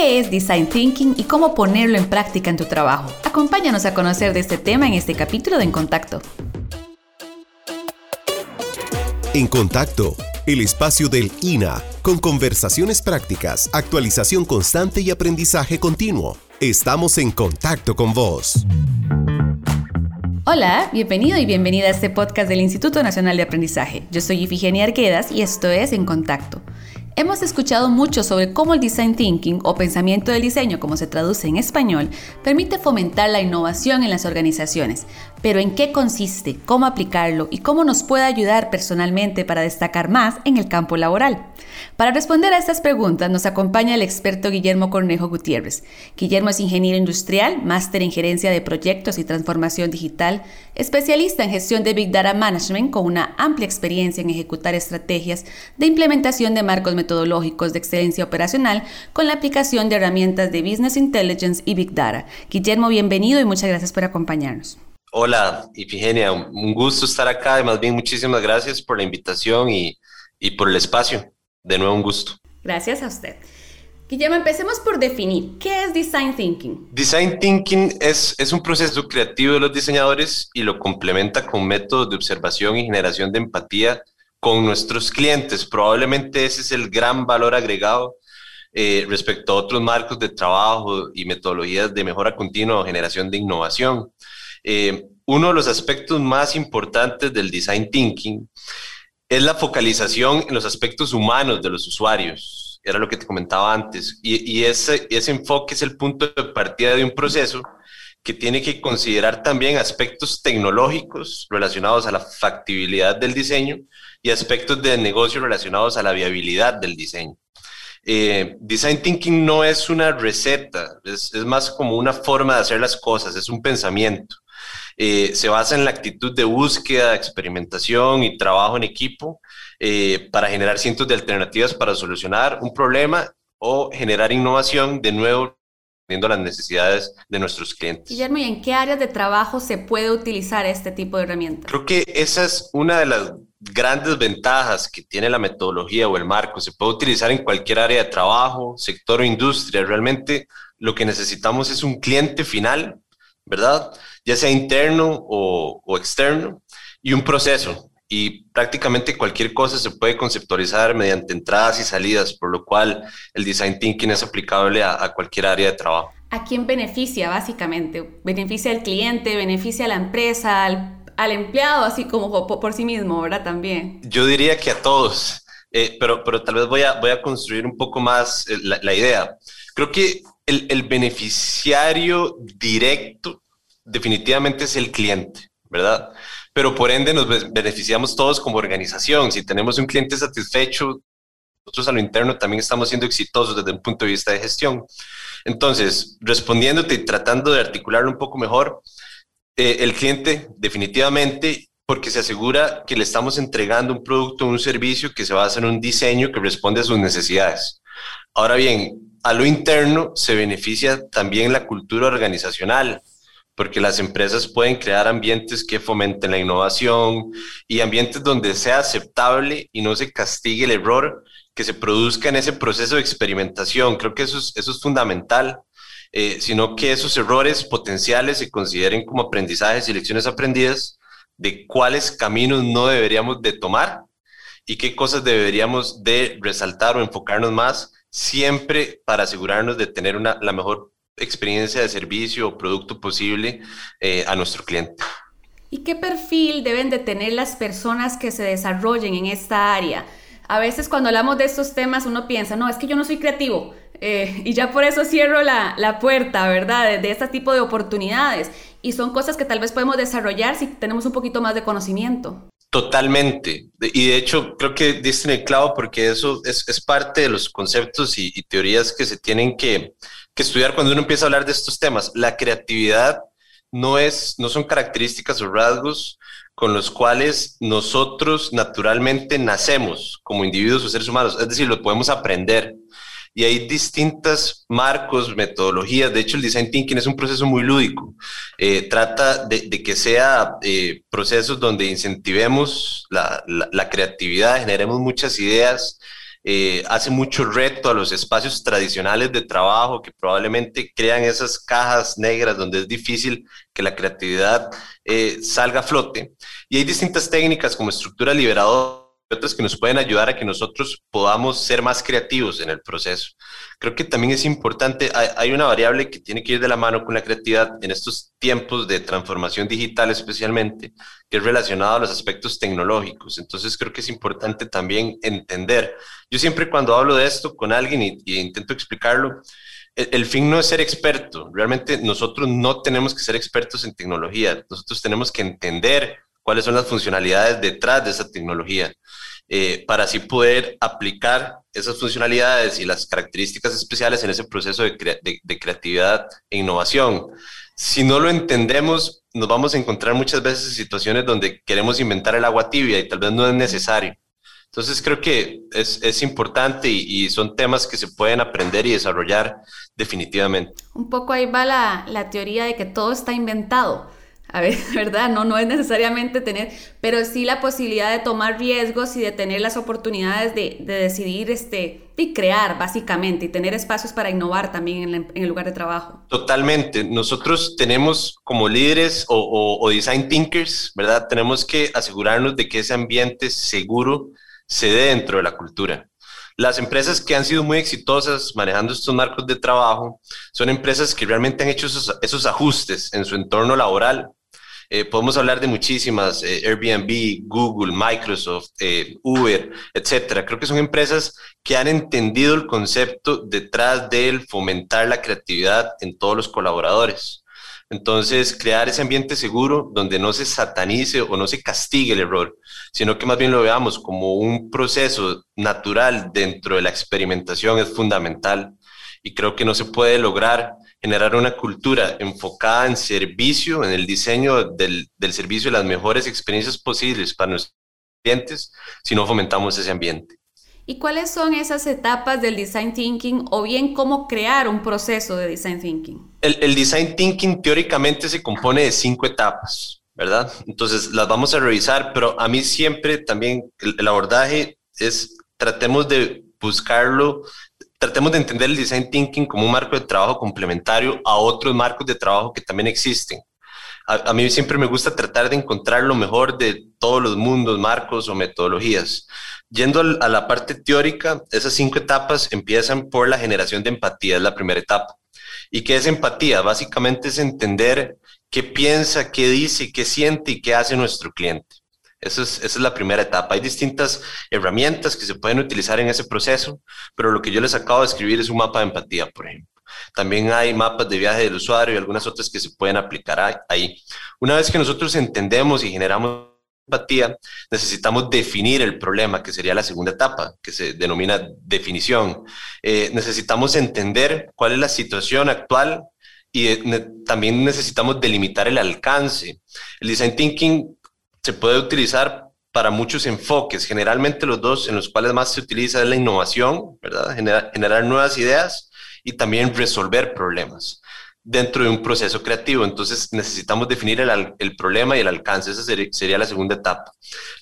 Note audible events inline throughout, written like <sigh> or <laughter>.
¿Qué es Design Thinking y cómo ponerlo en práctica en tu trabajo? Acompáñanos a conocer de este tema en este capítulo de En Contacto. En Contacto, el espacio del INA, con conversaciones prácticas, actualización constante y aprendizaje continuo. Estamos en contacto con vos. Hola, bienvenido y bienvenida a este podcast del Instituto Nacional de Aprendizaje. Yo soy Ifigenia Arquedas y esto es En Contacto. Hemos escuchado mucho sobre cómo el design thinking o pensamiento del diseño, como se traduce en español, permite fomentar la innovación en las organizaciones. Pero ¿en qué consiste? ¿Cómo aplicarlo? ¿Y cómo nos puede ayudar personalmente para destacar más en el campo laboral? Para responder a estas preguntas nos acompaña el experto Guillermo Cornejo Gutiérrez. Guillermo es ingeniero industrial, máster en gerencia de proyectos y transformación digital, especialista en gestión de Big Data Management con una amplia experiencia en ejecutar estrategias de implementación de marcos metodológicos de excelencia operacional con la aplicación de herramientas de Business Intelligence y Big Data. Guillermo, bienvenido y muchas gracias por acompañarnos. Hola, Ifigenia, un gusto estar acá y más bien muchísimas gracias por la invitación y, y por el espacio. De nuevo, un gusto. Gracias a usted. Guillermo, empecemos por definir qué es Design Thinking. Design Thinking es, es un proceso creativo de los diseñadores y lo complementa con métodos de observación y generación de empatía con nuestros clientes. Probablemente ese es el gran valor agregado eh, respecto a otros marcos de trabajo y metodologías de mejora continua o generación de innovación. Eh, uno de los aspectos más importantes del design thinking es la focalización en los aspectos humanos de los usuarios. Era lo que te comentaba antes. Y, ese, ese enfoque es el punto de partida de un proceso que tiene que considerar también aspectos tecnológicos relacionados a la factibilidad del diseño y aspectos de negocio relacionados a la viabilidad del diseño. Eh, design thinking no es una receta, es, es, más como una forma de hacer las cosas, es un pensamiento. Eh, se basa en la actitud de búsqueda, experimentación y trabajo en equipo eh, para generar cientos de alternativas para solucionar un problema o generar innovación de nuevo dependiendo las necesidades de nuestros clientes. Guillermo, ¿y en qué áreas de trabajo se puede utilizar este tipo de herramientas? Creo que esa es una de las grandes ventajas que tiene la metodología o el marco. Se puede utilizar en cualquier área de trabajo, sector o industria. Realmente lo que necesitamos es un cliente final, ¿verdad? Ya sea interno o, o externo, y un proceso. Y prácticamente cualquier cosa se puede conceptualizar mediante entradas y salidas, por lo cual el design thinking es aplicable a, a cualquier área de trabajo. ¿A quién beneficia básicamente? ¿Beneficia al cliente, beneficia a la empresa, al al empleado, así como por, sí mismo, ¿verdad? También. Yo diría que a todos, eh, pero, pero tal vez voy a, voy a construir un poco más eh, la, idea. Creo que el, el, beneficiario directo definitivamente es el cliente, ¿verdad? Pero por ende nos beneficiamos todos como organización. Si tenemos un cliente satisfecho, nosotros a lo interno también estamos siendo exitosos desde un punto de vista de gestión. Entonces, respondiéndote y tratando de articularlo un poco mejor, eh, el cliente definitivamente porque se asegura que le estamos entregando un producto o un servicio que se basa en un diseño que responde a sus necesidades. Ahora bien, a lo interno se beneficia también la cultura organizacional, porque las empresas pueden crear ambientes que fomenten la innovación y ambientes donde sea aceptable y no se castigue el error que se produzca en ese proceso de experimentación. Creo que eso eso es fundamental eh, sino que esos errores potenciales se consideren como aprendizajes y lecciones aprendidas de cuáles caminos no deberíamos de tomar y qué cosas deberíamos de resaltar o enfocarnos más, siempre para asegurarnos de tener una, la mejor experiencia de servicio o producto posible eh, a nuestro cliente. ¿Y qué perfil deben de tener las personas que se desarrollen en esta área? A veces cuando hablamos de estos temas uno piensa, no, es que yo no soy creativo, eh, <laughs> y ya por eso cierro la, la puerta, ¿verdad? De, de, este tipo de oportunidades. Y son cosas que tal vez podemos desarrollar si tenemos un poquito más de conocimiento. Totalmente. Y de hecho, creo que diste en el clavo porque eso es, es parte de los conceptos y, y, teorías que se tienen que, que estudiar cuando uno empieza a hablar de estos temas. La creatividad no, es, no son características o rasgos con los cuales nosotros naturalmente nacemos como individuos o seres humanos. Es decir, lo podemos aprender y hay distintos marcos, metodologías. De hecho, el design thinking es un proceso muy lúdico. Eh, trata de, que sea eh, procesos donde incentivemos la, la, creatividad, generemos muchas ideas eh, hace mucho reto a los espacios tradicionales de trabajo que probablemente crean esas cajas negras donde es difícil que la creatividad eh, salga a flote. Y hay distintas técnicas como estructura liberadora otras que nos pueden ayudar a que nosotros podamos ser más creativos en el proceso. Creo que también es importante, hay, una variable que tiene que ir de la mano con la creatividad en estos tiempos de transformación digital especialmente, que es relacionado a los aspectos tecnológicos. Entonces creo que es importante también entender. Yo siempre cuando hablo de esto con alguien y, intento explicarlo, el, el fin no es ser experto. Realmente nosotros no tenemos que ser expertos en tecnología. Nosotros tenemos que entender cuáles son las funcionalidades detrás de esa tecnología, eh, para así poder aplicar esas funcionalidades y las características especiales en ese proceso de, creatividad e innovación. Si no lo entendemos, nos vamos a encontrar muchas veces en situaciones donde queremos inventar el agua tibia y tal vez no es necesario. Entonces creo que es, importante y, son temas que se pueden aprender y desarrollar definitivamente. Un poco ahí va la teoría de que todo está inventado a ver, <laughs> ¿verdad? No, no es necesariamente tener, pero sí la posibilidad de tomar riesgos y de tener las oportunidades de, decidir este, y crear básicamente y tener espacios para innovar también en, el lugar de trabajo. Totalmente. Nosotros tenemos como líderes o, o design thinkers, ¿verdad? Tenemos que asegurarnos de que ese ambiente seguro se dé dentro de la cultura. Las empresas que han sido muy exitosas manejando estos marcos de trabajo son empresas que realmente han hecho esos, esos ajustes en su entorno laboral eh, podemos hablar de muchísimas, eh, Airbnb, Google, Microsoft, eh, Uber, etcétera. Creo que son empresas que han entendido el concepto detrás del fomentar la creatividad en todos los colaboradores. Entonces, crear ese ambiente seguro donde no se satanice o no se castigue el error, sino que más bien lo veamos como un proceso natural dentro de la experimentación es fundamental. Y creo que no se puede lograr generar una cultura enfocada en servicio, en el diseño del, del servicio las mejores experiencias posibles para nuestros clientes si no fomentamos ese ambiente. ¿Y cuáles son esas etapas del design thinking o bien cómo crear un proceso de design thinking? El, el, design thinking teóricamente se compone de cinco etapas, ¿verdad? Entonces las vamos a revisar, pero a mí siempre también el, el abordaje es tratemos de buscarlo tratemos de entender el design thinking como un marco de trabajo complementario a otros marcos de trabajo que también existen. A, mí siempre me gusta tratar de encontrar lo mejor de todos los mundos, marcos o metodologías. Yendo a la parte teórica, esas cinco etapas empiezan por la generación de empatía, es la primera etapa. ¿Y qué es empatía? Básicamente es entender qué piensa, qué dice, qué siente y qué hace nuestro cliente. Esa es, la primera etapa. Hay distintas herramientas que se pueden utilizar en ese proceso, pero lo que yo les acabo de escribir es un mapa de empatía, por ejemplo. También hay mapas de viaje del usuario y algunas otras que se pueden aplicar ahí. Una vez que nosotros entendemos y generamos empatía, necesitamos definir el problema, que sería la segunda etapa, que se denomina definición. Eh, necesitamos entender cuál es la situación actual y eh, también necesitamos delimitar el alcance. El design thinking se puede utilizar para muchos enfoques. Generalmente los dos en los cuales más se utiliza es la innovación, ¿verdad? Generar, nuevas ideas y también resolver problemas dentro de un proceso creativo. Entonces necesitamos definir el, problema y el alcance. Esa sería, la segunda etapa.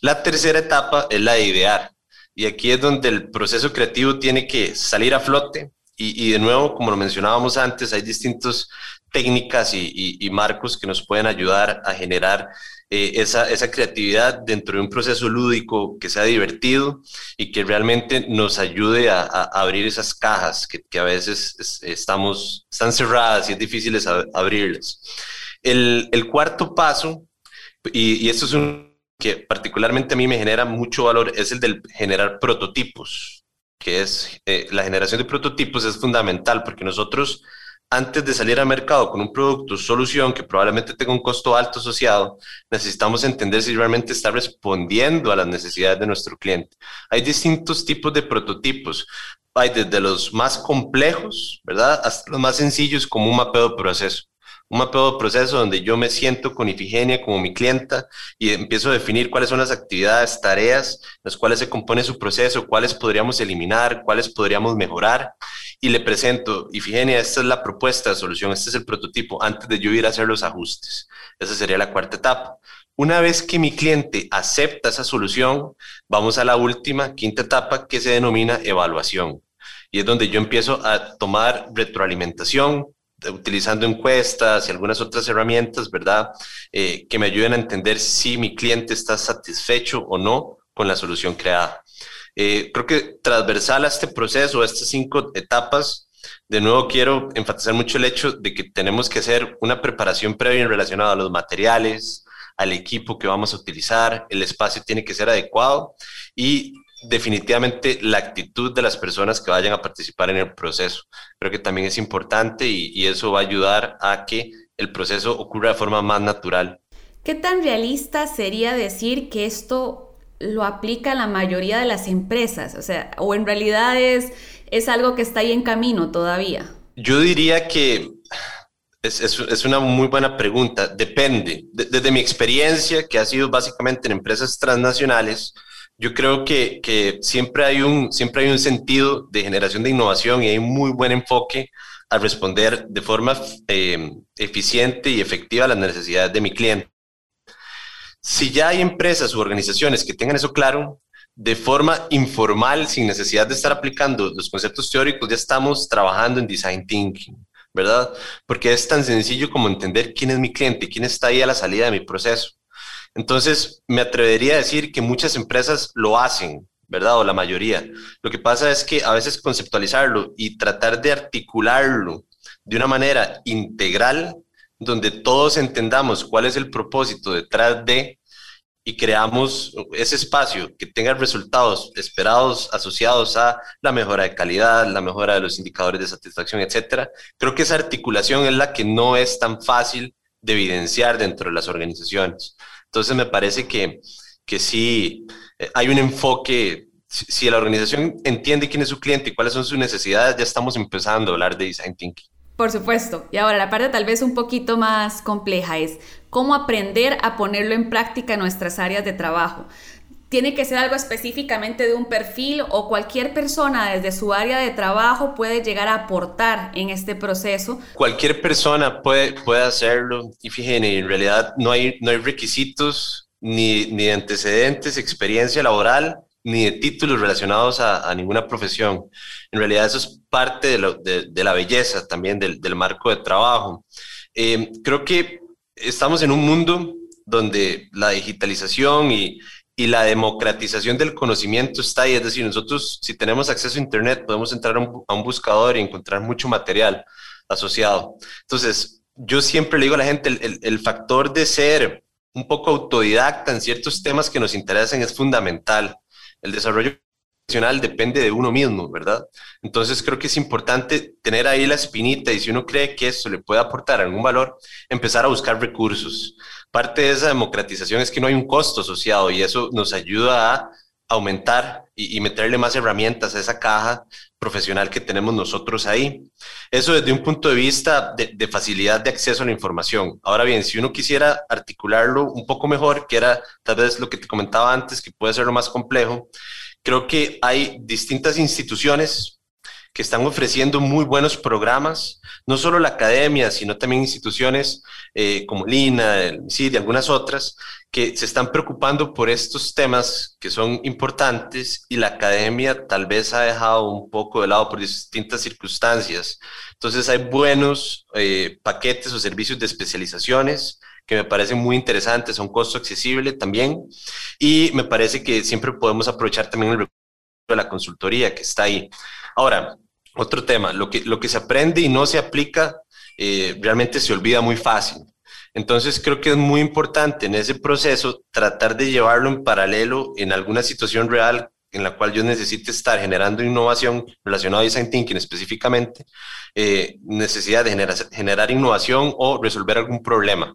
La tercera etapa es la de idear. Y aquí es donde el proceso creativo tiene que salir a flote. Y, de nuevo, como lo mencionábamos antes, hay distintas técnicas y marcos que nos pueden ayudar a generar eh, esa, esa, creatividad dentro de un proceso lúdico que sea divertido y que realmente nos ayude a, abrir esas cajas que, que, a veces estamos, están cerradas y es difícil abrirlas. El, cuarto paso, y, y, esto es un que particularmente a mí me genera mucho valor, es el del generar prototipos, que es eh, la generación de prototipos es fundamental porque nosotros antes de salir al mercado con un producto solución que probablemente tenga un costo alto asociado, necesitamos entender si realmente está respondiendo a las necesidades de nuestro cliente. Hay distintos tipos de prototipos. Hay desde los más complejos, ¿verdad? Hasta los más sencillos como un mapeo de proceso un mapeo de proceso donde yo me siento con Ifigenia como mi clienta y empiezo a definir cuáles son las actividades, tareas, las cuales se compone su proceso, cuáles podríamos eliminar, cuáles podríamos mejorar y le presento, Ifigenia, esta es la propuesta de solución, este es el prototipo, antes de yo ir a hacer los ajustes. Esa sería la cuarta etapa. Una vez que mi cliente acepta esa solución, vamos a la última, quinta etapa que se denomina evaluación. Y es donde yo empiezo a tomar retroalimentación, utilizando encuestas y algunas otras herramientas, ¿verdad? Eh, que me ayuden a entender si mi cliente está satisfecho o no con la solución creada. Eh, creo que transversal a este proceso, a estas cinco etapas, de nuevo quiero enfatizar mucho el hecho de que tenemos que hacer una preparación previa relacionada a los materiales, al equipo que vamos a utilizar, el espacio tiene que ser adecuado y definitivamente la actitud de las personas que vayan a participar en el proceso. Creo que también es importante y, eso va a ayudar a que el proceso ocurra de forma más natural. ¿Qué tan realista sería decir que esto lo aplica la mayoría de las empresas? O sea, o en realidad es, es algo que está ahí en camino todavía. Yo diría que es, una muy buena pregunta. Depende. desde mi experiencia, que ha sido básicamente en empresas transnacionales, yo creo que, siempre, hay un, siempre hay un sentido de generación de innovación y hay un muy buen enfoque a responder de forma eh, eficiente y efectiva a las necesidades de mi cliente. Si ya hay empresas u organizaciones que tengan eso claro, de forma informal, sin necesidad de estar aplicando los conceptos teóricos, ya estamos trabajando en design thinking. ¿verdad? Porque es tan sencillo como entender quién es mi cliente, quién está ahí a la salida de mi proceso. Entonces, me atrevería a decir que muchas empresas lo hacen, ¿verdad? O la mayoría. Lo que pasa es que a veces conceptualizarlo y tratar de articularlo de una manera integral, donde todos entendamos cuál es el propósito detrás de, y creamos ese espacio que tenga resultados esperados asociados a la mejora de calidad, la mejora de los indicadores de satisfacción, etcétera. Creo que esa articulación es la que no es tan fácil de evidenciar dentro de las organizaciones. Entonces me parece que, que sí eh, hay un enfoque, si la organización entiende quién es su cliente y cuáles son sus necesidades, ya estamos empezando a hablar de design thinking. Por supuesto. Y ahora la parte tal vez un poquito más compleja es cómo aprender a ponerlo en práctica en nuestras áreas de trabajo. ¿Tiene que ser algo específicamente de un perfil o cualquier persona desde su área de trabajo puede llegar a aportar en este proceso? Cualquier persona puede, puede hacerlo y fíjense, en realidad no hay, no hay requisitos ni, ni antecedentes, experiencia laboral ni de títulos relacionados a, ninguna profesión. En realidad eso es parte de, la belleza también del, marco de trabajo. Eh, creo que estamos en un mundo donde la digitalización y, la democratización del conocimiento está ahí. Es decir, nosotros si tenemos acceso a Internet podemos entrar a un, buscador y encontrar mucho material asociado. Entonces, yo siempre le digo a la gente, el, el factor de ser un poco autodidacta en ciertos temas que nos interesan es fundamental el desarrollo profesional depende de uno mismo, ¿verdad? Entonces creo que es importante tener ahí la espinita y si uno cree que esto le puede aportar algún valor, empezar a buscar recursos. Parte de esa democratización es que no hay un costo asociado y eso nos ayuda a aumentar y, meterle más herramientas a esa caja profesional que tenemos nosotros ahí. Eso desde un punto de vista de, de, facilidad de acceso a la información. Ahora bien, si uno quisiera articularlo un poco mejor, que era tal vez lo que te comentaba antes, que puede ser lo más complejo, creo que hay distintas instituciones que están ofreciendo muy buenos programas, no solo la academia, sino también instituciones eh, como Lina, el MISID y algunas otras, que se están preocupando por estos temas que son importantes y la academia tal vez ha dejado un poco de lado por distintas circunstancias. Entonces hay buenos eh, paquetes o servicios de especializaciones que me parecen muy interesantes, son costo accesible también y me parece que siempre podemos aprovechar también el recurso de la consultoría que está ahí. Ahora, otro tema, lo que, lo que se aprende y no se aplica eh, realmente se olvida muy fácil. Entonces creo que es muy importante en ese proceso tratar de llevarlo en paralelo en alguna situación real en la cual yo necesite estar generando innovación relacionada a design thinking específicamente, eh, necesidad de generar, generar innovación o resolver algún problema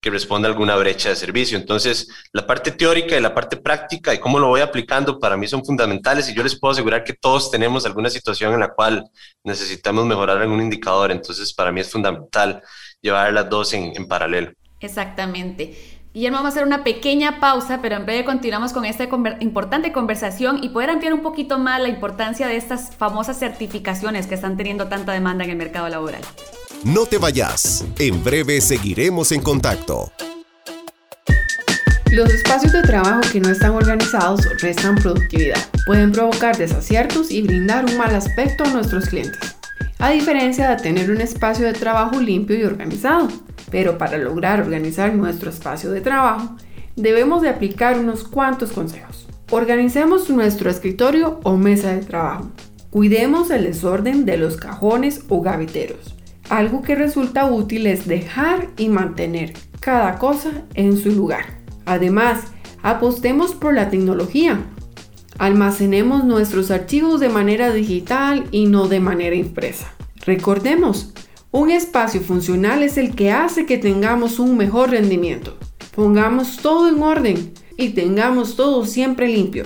que responda a alguna brecha de servicio. Entonces, la parte teórica y la parte práctica y cómo lo voy aplicando para mí son fundamentales y yo les puedo asegurar que todos tenemos alguna situación en la cual necesitamos mejorar algún indicador. Entonces, para mí es fundamental llevar las dos en, en paralelo. Exactamente. Guillermo, vamos a hacer una pequeña pausa, pero en breve continuamos con esta importante conversación y poder ampliar un poquito más la importancia de estas famosas certificaciones que están teniendo tanta demanda en el mercado laboral. No te vayas. En breve seguiremos en contacto. Los espacios de trabajo que no están organizados restan productividad, pueden provocar desaciertos y brindar un mal aspecto a nuestros clientes, a diferencia de tener un espacio de trabajo limpio y organizado. Pero para lograr organizar nuestro espacio de trabajo, debemos de aplicar unos cuantos consejos. Organicemos nuestro escritorio o mesa de trabajo. Cuidemos el desorden de los cajones o gaveteros. Algo que resulta útil es dejar y mantener cada cosa en su lugar. Además, apostemos por la tecnología. Almacenemos nuestros archivos de manera digital y no de manera impresa. Recordemos, un espacio funcional es el que hace que tengamos un mejor rendimiento. Pongamos todo en orden y tengamos todo siempre limpio.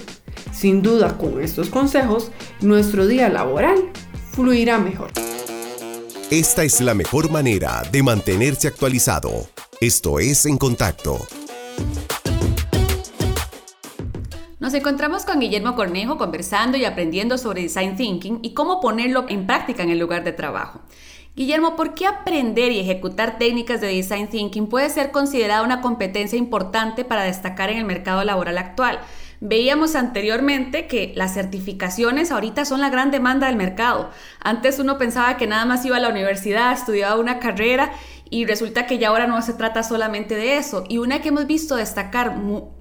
Sin duda, con estos consejos, nuestro día laboral fluirá mejor. Esta es la mejor manera de mantenerse actualizado. Esto es En Contacto Nos encontramos con Guillermo Cornejo conversando y aprendiendo sobre design thinking y cómo ponerlo en práctica en el lugar de trabajo. Guillermo, ¿por qué aprender y ejecutar técnicas de design thinking puede ser considerada una competencia importante para destacar en el mercado laboral actual? Veíamos anteriormente que las certificaciones ahorita son la gran demanda del mercado. Antes uno pensaba que nada más iba a la universidad, estudiaba una carrera y resulta que ya ahora no se trata solamente de eso. Y una que hemos visto destacar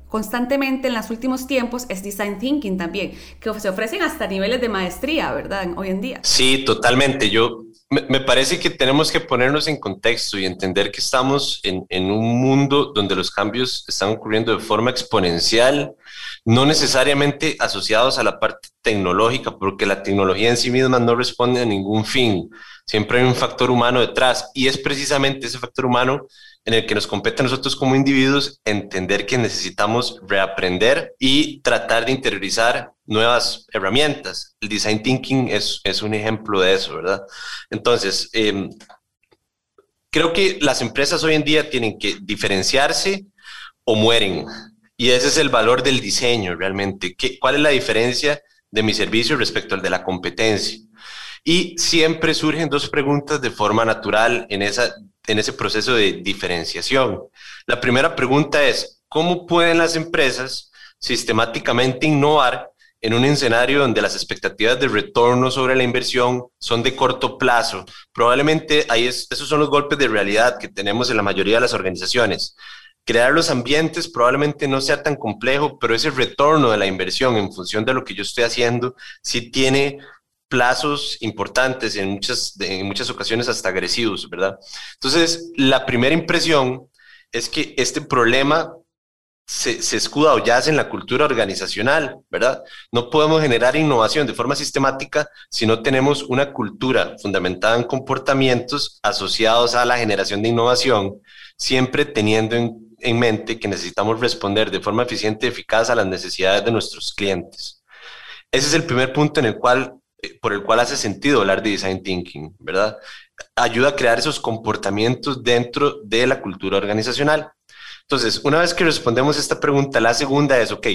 constantemente en los últimos tiempos es design thinking también, que se ofrecen hasta niveles de maestría, ¿verdad? Hoy en día. Sí, totalmente. Yo me, parece que tenemos que ponernos en contexto y entender que estamos en, en un mundo donde los cambios están ocurriendo de forma exponencial, no necesariamente asociados a la parte tecnológica, porque la tecnología en sí misma no responde a ningún fin Siempre hay un factor humano detrás y es precisamente ese factor humano en el que nos compete a nosotros como individuos entender que necesitamos reaprender y tratar de interiorizar nuevas herramientas. El design thinking es, un ejemplo de eso, ¿verdad? Entonces, em, creo que las empresas hoy en día tienen que diferenciarse o mueren. Y ese es el valor del diseño realmente. ¿Qué, ¿Cuál es la diferencia de mi servicio respecto al de la competencia? Y siempre surgen dos preguntas de forma natural en, ese proceso de diferenciación. La primera pregunta es, ¿cómo pueden las empresas sistemáticamente innovar en un escenario donde las expectativas de retorno sobre la inversión son de corto plazo? Probablemente esos son los golpes de realidad que tenemos en la mayoría de las organizaciones crear los ambientes probablemente no sea tan complejo, pero ese retorno de la inversión en función de lo que yo estoy haciendo sí tiene plazos importantes, en muchas, en muchas ocasiones hasta agresivos, ¿verdad? Entonces, la primera impresión es que este problema se, se, escuda o yace en la cultura organizacional, ¿verdad? No podemos generar innovación de forma sistemática si no tenemos una cultura fundamentada en comportamientos asociados a la generación de innovación, siempre teniendo en, en mente que necesitamos responder de forma eficiente y eficaz a las necesidades de nuestros clientes. Ese es el primer punto en el cual eh, por el cual hace sentido hablar de design thinking, ¿verdad? Ayuda a crear esos comportamientos dentro de la cultura organizacional. Entonces, una vez que respondemos esta pregunta, la segunda es, ok,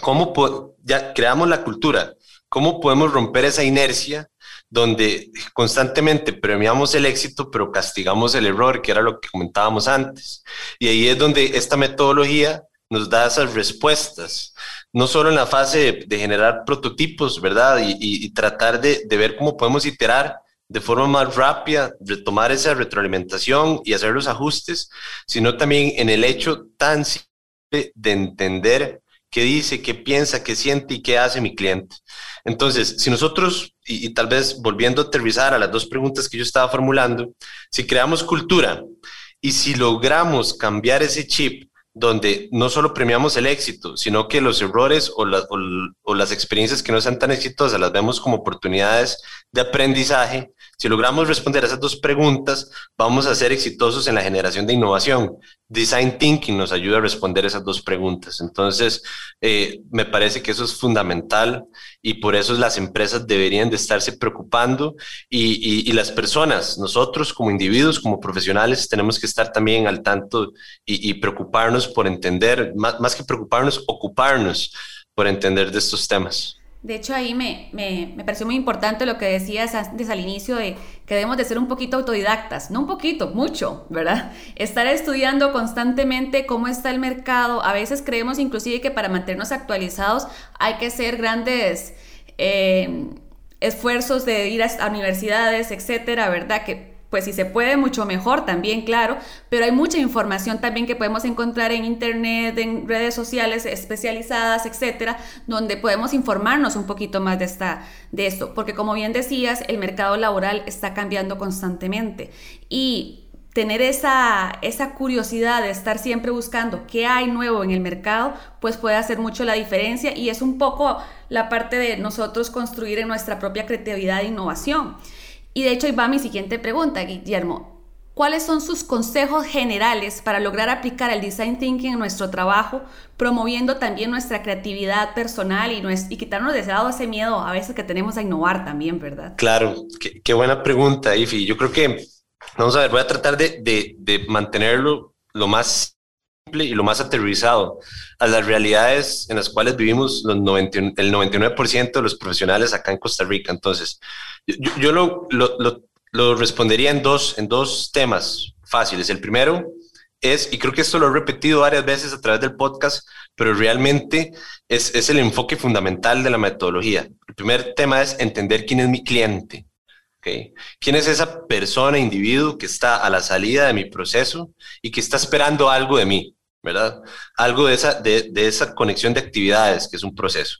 ¿cómo ya creamos la cultura? ¿Cómo podemos romper esa inercia donde constantemente premiamos el éxito, pero castigamos el error, que era lo que comentábamos antes? Y ahí es donde esta metodología nos da esas respuestas no solo en la fase de, generar prototipos, ¿verdad? Y, tratar de, ver cómo podemos iterar de forma más rápida, retomar esa retroalimentación y hacer los ajustes, sino también en el hecho tan simple de entender qué dice, qué piensa, qué siente y qué hace mi cliente. Entonces, si nosotros, y, tal vez volviendo a aterrizar a las dos preguntas que yo estaba formulando, si creamos cultura y si logramos cambiar ese chip donde no solo premiamos el éxito, sino que los errores o, o, las experiencias que no sean tan exitosas las vemos como oportunidades de aprendizaje. Si logramos responder a esas dos preguntas, vamos a ser exitosos en la generación de innovación. Design Thinking nos ayuda a responder esas dos preguntas. Entonces, eh, me parece que eso es fundamental y por eso las empresas deberían de estarse preocupando y, y, las personas, nosotros como individuos, como profesionales, tenemos que estar también al tanto y, y preocuparnos por entender, más, más que preocuparnos, ocuparnos por entender de estos temas. De hecho, ahí me, me, me, pareció muy importante lo que decías antes al inicio de que debemos de ser un poquito autodidactas, no un poquito, mucho, ¿verdad? <laughs> Estar estudiando constantemente cómo está el mercado. A veces creemos inclusive que para mantenernos actualizados hay que ser grandes eh, esfuerzos de ir a universidades, etcétera, ¿verdad? Que pues si se puede, mucho mejor también, claro, pero hay mucha información también que podemos encontrar en internet, en redes sociales especializadas, etcétera, donde podemos informarnos un poquito más de, esta, de esto, porque como bien decías, el mercado laboral está cambiando constantemente y tener esa, esa curiosidad de estar siempre buscando qué hay nuevo en el mercado, pues puede hacer mucho la diferencia y es un poco la parte de nosotros construir en nuestra propia creatividad e innovación. Y de hecho, ahí va mi siguiente pregunta, Guillermo. ¿Cuáles son sus consejos generales para lograr aplicar el design thinking en nuestro trabajo, promoviendo también nuestra creatividad personal y, y quitarnos de ese lado ese miedo a veces que tenemos a innovar también, verdad? Claro, qué, buena pregunta, Ifi. Yo creo que, vamos a ver, voy a tratar de, de mantenerlo lo más y lo más aterrizado a las realidades en las cuales vivimos los el 99% de los profesionales acá en Costa Rica. Entonces, yo, yo lo, lo, lo, respondería en dos, en dos temas fáciles. El primero es, y creo que esto lo he repetido varias veces a través del podcast, pero realmente es, es el enfoque fundamental de la metodología. El primer tema es entender quién es mi cliente. Okay. ¿Quién es esa persona, individuo que está a la salida de mi proceso y que está esperando algo de mí? ¿Verdad? Algo de esa, de, esa conexión de actividades, que es un proceso.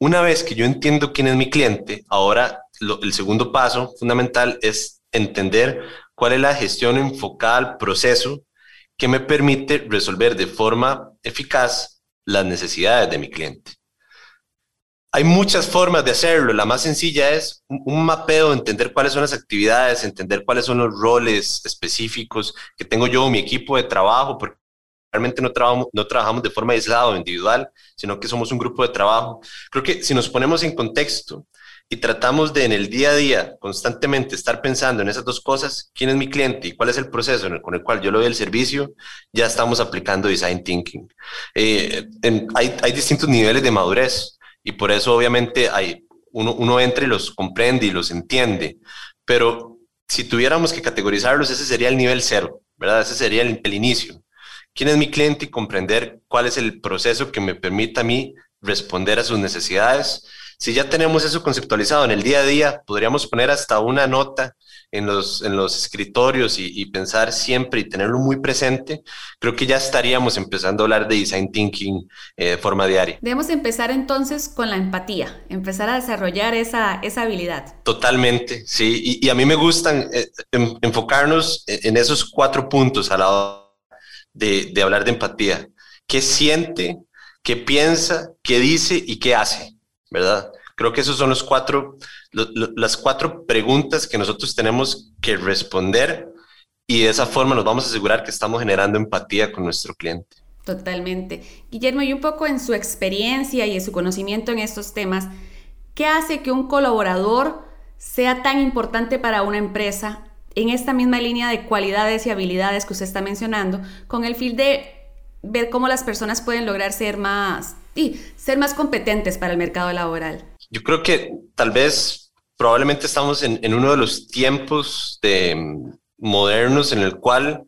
Una vez que yo entiendo quién es mi cliente, ahora el segundo paso fundamental es entender cuál es la gestión enfocada al proceso que me permite resolver de forma eficaz las necesidades de mi cliente. Hay muchas formas de hacerlo. La más sencilla es un mapeo, entender cuáles son las actividades, entender cuáles son los roles específicos que tengo yo, mi equipo de trabajo, porque realmente no trabajamos, no trabajamos de forma aislada o individual, sino que somos un grupo de trabajo. Creo que si nos ponemos en contexto y tratamos de en el día a día constantemente estar pensando en esas dos cosas, quién es mi cliente y cuál es el proceso con el cual yo le doy el servicio, ya estamos aplicando design thinking. Eh, hay, hay, distintos niveles de madurez y por eso obviamente hay, uno, uno entra y los comprende y los entiende, pero si tuviéramos que categorizarlos, ese sería el nivel cero, ¿verdad? Ese sería el, el inicio quién es mi cliente y comprender cuál es el proceso que me permita a mí responder a sus necesidades. Si ya tenemos eso conceptualizado en el día a día, podríamos poner hasta una nota en los, en los escritorios y, pensar siempre y tenerlo muy presente, creo que ya estaríamos empezando a hablar de design thinking eh, de forma diaria. Debemos empezar entonces con la empatía, empezar a desarrollar esa, esa habilidad. Totalmente, sí. Y, a mí me gustan eh, enfocarnos en esos cuatro puntos a la de, hablar de empatía. ¿Qué siente, qué piensa, qué dice y qué hace? ¿Verdad? Creo que esos son los cuatro, las cuatro preguntas que nosotros tenemos que responder y de esa forma nos vamos a asegurar que estamos generando empatía con nuestro cliente. Totalmente. Guillermo, y un poco en su experiencia y en su conocimiento en estos temas, ¿qué hace que un colaborador sea tan importante para una empresa en esta misma línea de cualidades y habilidades que usted está mencionando, con el fin de ver cómo las personas pueden lograr ser más y ser más competentes para el mercado laboral. Yo creo que tal vez probablemente estamos en, uno de los tiempos de mm, modernos en el cual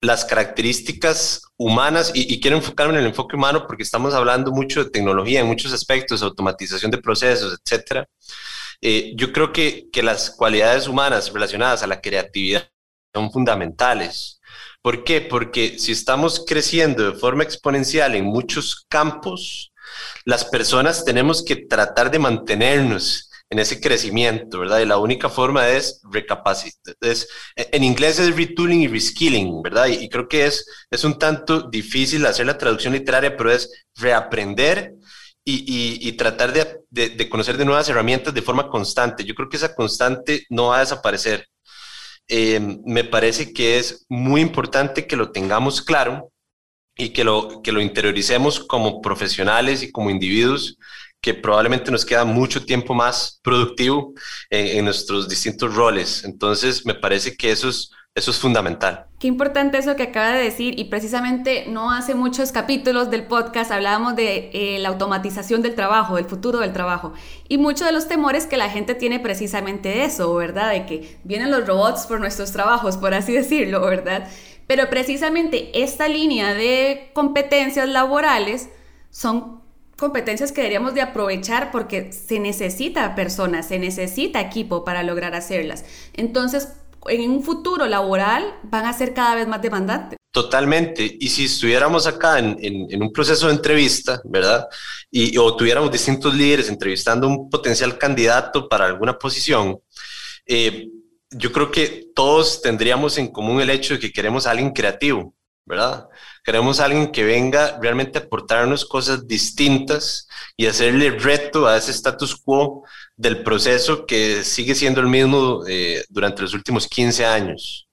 las características humanas, y, y, quiero enfocarme en el enfoque humano porque estamos hablando mucho de tecnología en muchos aspectos, automatización de procesos, etcétera, eh, yo creo que, que las cualidades humanas relacionadas a la creatividad son fundamentales. ¿Por qué? Porque si estamos creciendo de forma exponencial en muchos campos, las personas tenemos que tratar de mantenernos en ese crecimiento, ¿verdad? Y la única forma es recapacitar. en inglés es retooling y reskilling, ¿verdad? Y, y, creo que es, es un tanto difícil hacer la traducción literaria, pero es reaprender y, tratar de, conocer de nuevas herramientas de forma constante. Yo creo que esa constante no va a desaparecer. Eh, me parece que es muy importante que lo tengamos claro y que lo, que lo interioricemos como profesionales y como individuos que probablemente nos queda mucho tiempo más productivo en, nuestros distintos roles. Entonces, me parece que eso es Eso es fundamental. Qué importante eso que acaba de decir y precisamente no hace muchos capítulos del podcast hablábamos de eh, la automatización del trabajo, del futuro del trabajo y muchos de los temores que la gente tiene precisamente eso, ¿verdad? De que vienen los robots por nuestros trabajos, por así <laughs> decirlo, ¿verdad? Pero precisamente esta línea de competencias laborales son competencias que deberíamos de aprovechar porque se necesita personas, se necesita equipo para lograr hacerlas. Entonces, en un futuro laboral van a ser cada vez más demandantes. Totalmente. Y si estuviéramos acá en, un proceso de entrevista, ¿verdad? Y, o tuviéramos distintos líderes entrevistando un potencial candidato para alguna posición, eh, yo creo que todos tendríamos en común el hecho de que queremos a alguien creativo, ¿verdad? Queremos a alguien que venga realmente a aportarnos cosas distintas y hacerle reto a ese status quo del proceso que sigue siendo el mismo eh, durante los últimos 15 años.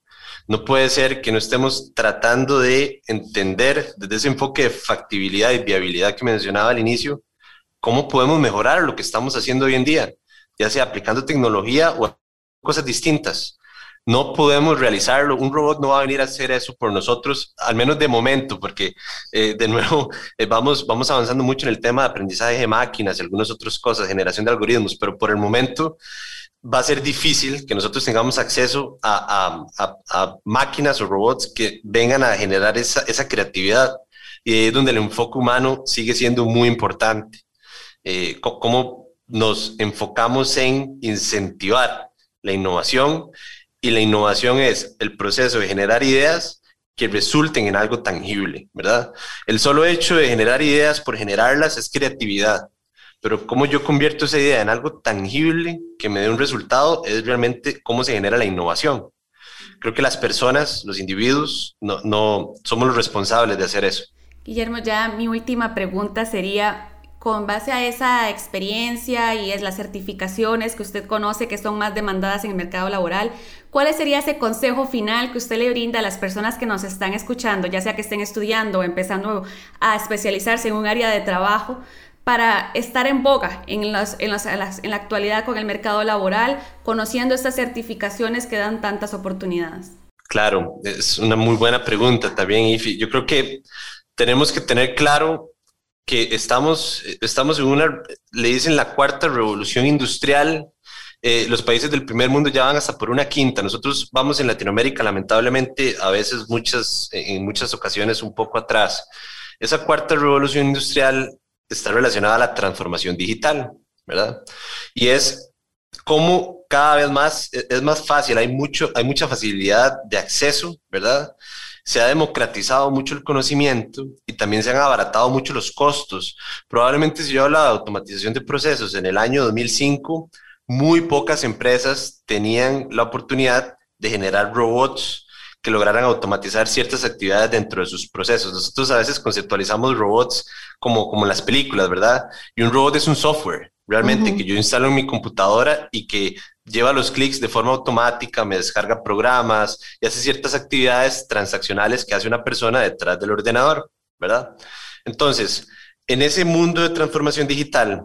No puede ser que no estemos tratando de entender desde ese enfoque de factibilidad y viabilidad que mencionaba al inicio, cómo podemos mejorar lo que estamos haciendo hoy en día, ya sea aplicando tecnología o cosas distintas no podemos realizarlo. Un robot no va a venir a hacer eso por nosotros, al menos de momento, porque eh, de nuevo <laughs> eh, vamos, vamos avanzando mucho en el tema de aprendizaje de máquinas y algunas otras cosas, generación de algoritmos, pero por el momento va a ser difícil que nosotros tengamos acceso a, máquinas o robots que vengan a generar esa, esa creatividad. Y es donde el enfoque humano sigue siendo muy importante. Eh, cómo nos enfocamos en incentivar la innovación y la innovación es el proceso de generar ideas que resulten en algo tangible, ¿verdad? El solo hecho de generar ideas por generarlas es creatividad, pero cómo yo convierto esa idea en algo tangible que me dé un resultado es realmente cómo se genera la innovación. Creo que las personas, los individuos, no, no somos los responsables de hacer eso. Guillermo, ya mi última pregunta sería, con base a esa experiencia y es las certificaciones que usted conoce que son más demandadas en el mercado laboral, ¿cuál sería ese consejo final que usted le brinda a las personas que nos están escuchando, ya sea que estén estudiando o empezando a especializarse en un área de trabajo, para estar en boga en, en, en la actualidad con el mercado laboral, conociendo estas certificaciones que dan tantas oportunidades? Claro, es una muy buena pregunta también, Ifi. Yo creo que tenemos que tener claro que estamos, estamos en una, le dicen la cuarta revolución industrial. Eh, los países del primer mundo ya van hasta por una quinta. Nosotros vamos en Latinoamérica, lamentablemente, a veces muchas, en muchas ocasiones un poco atrás. Esa cuarta revolución industrial está relacionada a la transformación digital, ¿verdad? Y es cómo cada vez más es más fácil, hay, mucho, hay mucha facilidad de acceso, ¿verdad? Se ha democratizado mucho el conocimiento y también se han abaratado mucho los costos. Probablemente si yo hablo de automatización de procesos en el año 2005, muy pocas empresas tenían la oportunidad de generar robots que lograran automatizar ciertas actividades dentro de sus procesos. Nosotros a veces conceptualizamos robots como, como en las películas, ¿verdad? Y un robot es un software, realmente, que yo instalo en mi computadora y que lleva los clics de forma automática, me descarga programas y hace ciertas actividades transaccionales que hace una persona detrás del ordenador, ¿verdad? Entonces, en ese mundo de transformación digital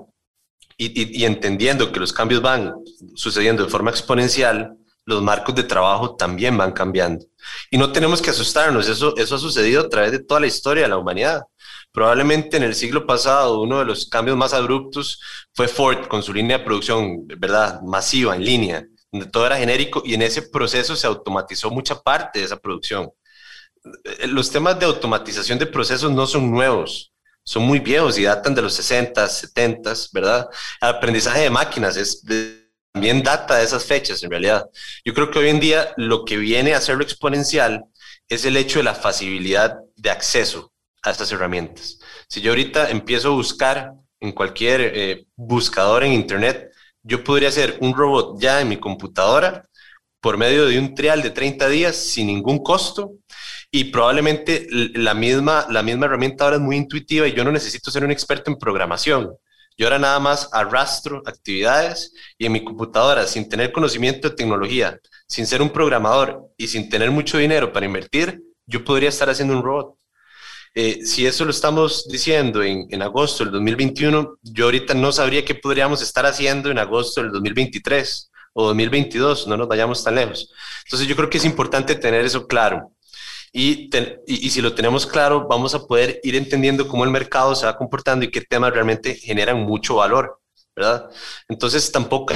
y, entendiendo que los cambios van sucediendo de forma exponencial, los marcos de trabajo también van cambiando. Y no tenemos que asustarnos, eso, eso ha sucedido a través de toda la historia de la humanidad. Probablemente en el siglo pasado uno de los cambios más abruptos fue Ford con su línea de producción, ¿verdad? Masiva, en línea, donde todo era genérico y en ese proceso se automatizó mucha parte de esa producción. Eh, los temas de automatización de procesos no son nuevos, son muy viejos y datan de los 60, 70, ¿verdad? El aprendizaje de máquinas es también data de esas fechas en realidad. Yo creo que hoy en día lo que viene a hacerlo exponencial es el hecho de la facilidad de acceso a estas herramientas. Si yo ahorita empiezo a buscar en cualquier eh, buscador en Internet, yo podría hacer un robot ya en mi computadora por medio de un trial de 30 días sin ningún costo y probablemente la misma, la misma herramienta ahora es muy intuitiva y yo no necesito ser un experto en programación. Yo ahora nada más arrastro actividades y en mi computadora, sin tener conocimiento de tecnología, sin ser un programador y sin tener mucho dinero para invertir, yo podría estar haciendo un robot. Eh, si eso lo estamos diciendo en, en, agosto del 2021, yo ahorita no sabría qué podríamos estar haciendo en agosto del 2023 o 2022, no nos vayamos tan lejos. Entonces yo creo que es importante tener eso claro. Y, y, si lo tenemos claro, vamos a poder ir entendiendo cómo el mercado se va comportando y qué temas realmente generan mucho valor, ¿verdad? Entonces tampoco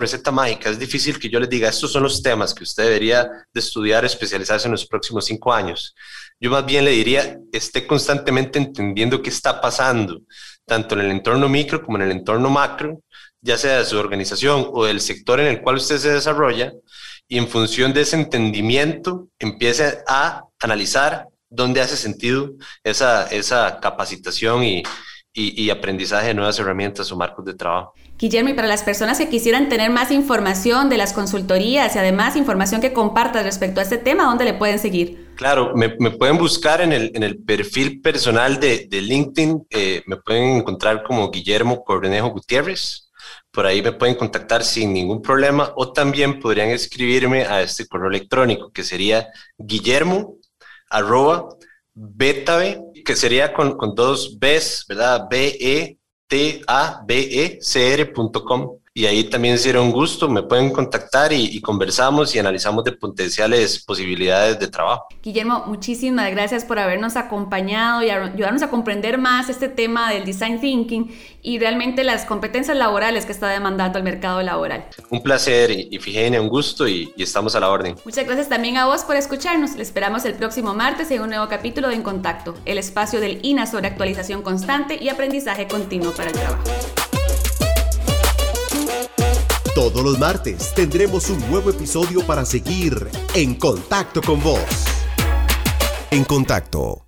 receta mágica, es difícil que yo les diga, estos son los temas que usted debería de estudiar, especializarse en los próximos cinco años. Yo más bien le diría, esté constantemente entendiendo qué está pasando, tanto en el entorno micro como en el entorno macro, ya sea de su organización o del sector en el cual usted se desarrolla, y en función de ese entendimiento empiece a analizar dónde hace sentido esa, esa capacitación y, y, aprendizaje de nuevas herramientas o marcos de trabajo. Guillermo, y para las personas que quisieran tener más información de las consultorías y además información que compartas respecto a este tema, ¿dónde le pueden seguir? Claro, me, pueden buscar en el, en el, perfil personal de, de LinkedIn, eh, me pueden encontrar como Guillermo Cornejo Gutiérrez, por ahí me pueden contactar sin ningún problema o también podrían escribirme a este correo electrónico que sería guillermo arroba betabe, que sería con, con dos Bs, ¿verdad? B-E-T-A-B-E-C-R.com y ahí también será un gusto, me pueden contactar y, conversamos y analizamos de potenciales posibilidades de trabajo. Guillermo, muchísimas gracias por habernos acompañado y ayudarnos a comprender más este tema del design thinking y realmente las competencias laborales que está demandando el mercado laboral. Un placer y, Figenia, un gusto y, y, estamos a la orden. Muchas gracias también a vos por escucharnos. Le esperamos el próximo martes en un nuevo capítulo de En Contacto, el espacio del INA sobre actualización constante y aprendizaje continuo para el trabajo. Todos los martes tendremos un nuevo episodio para seguir en contacto con vos. En contacto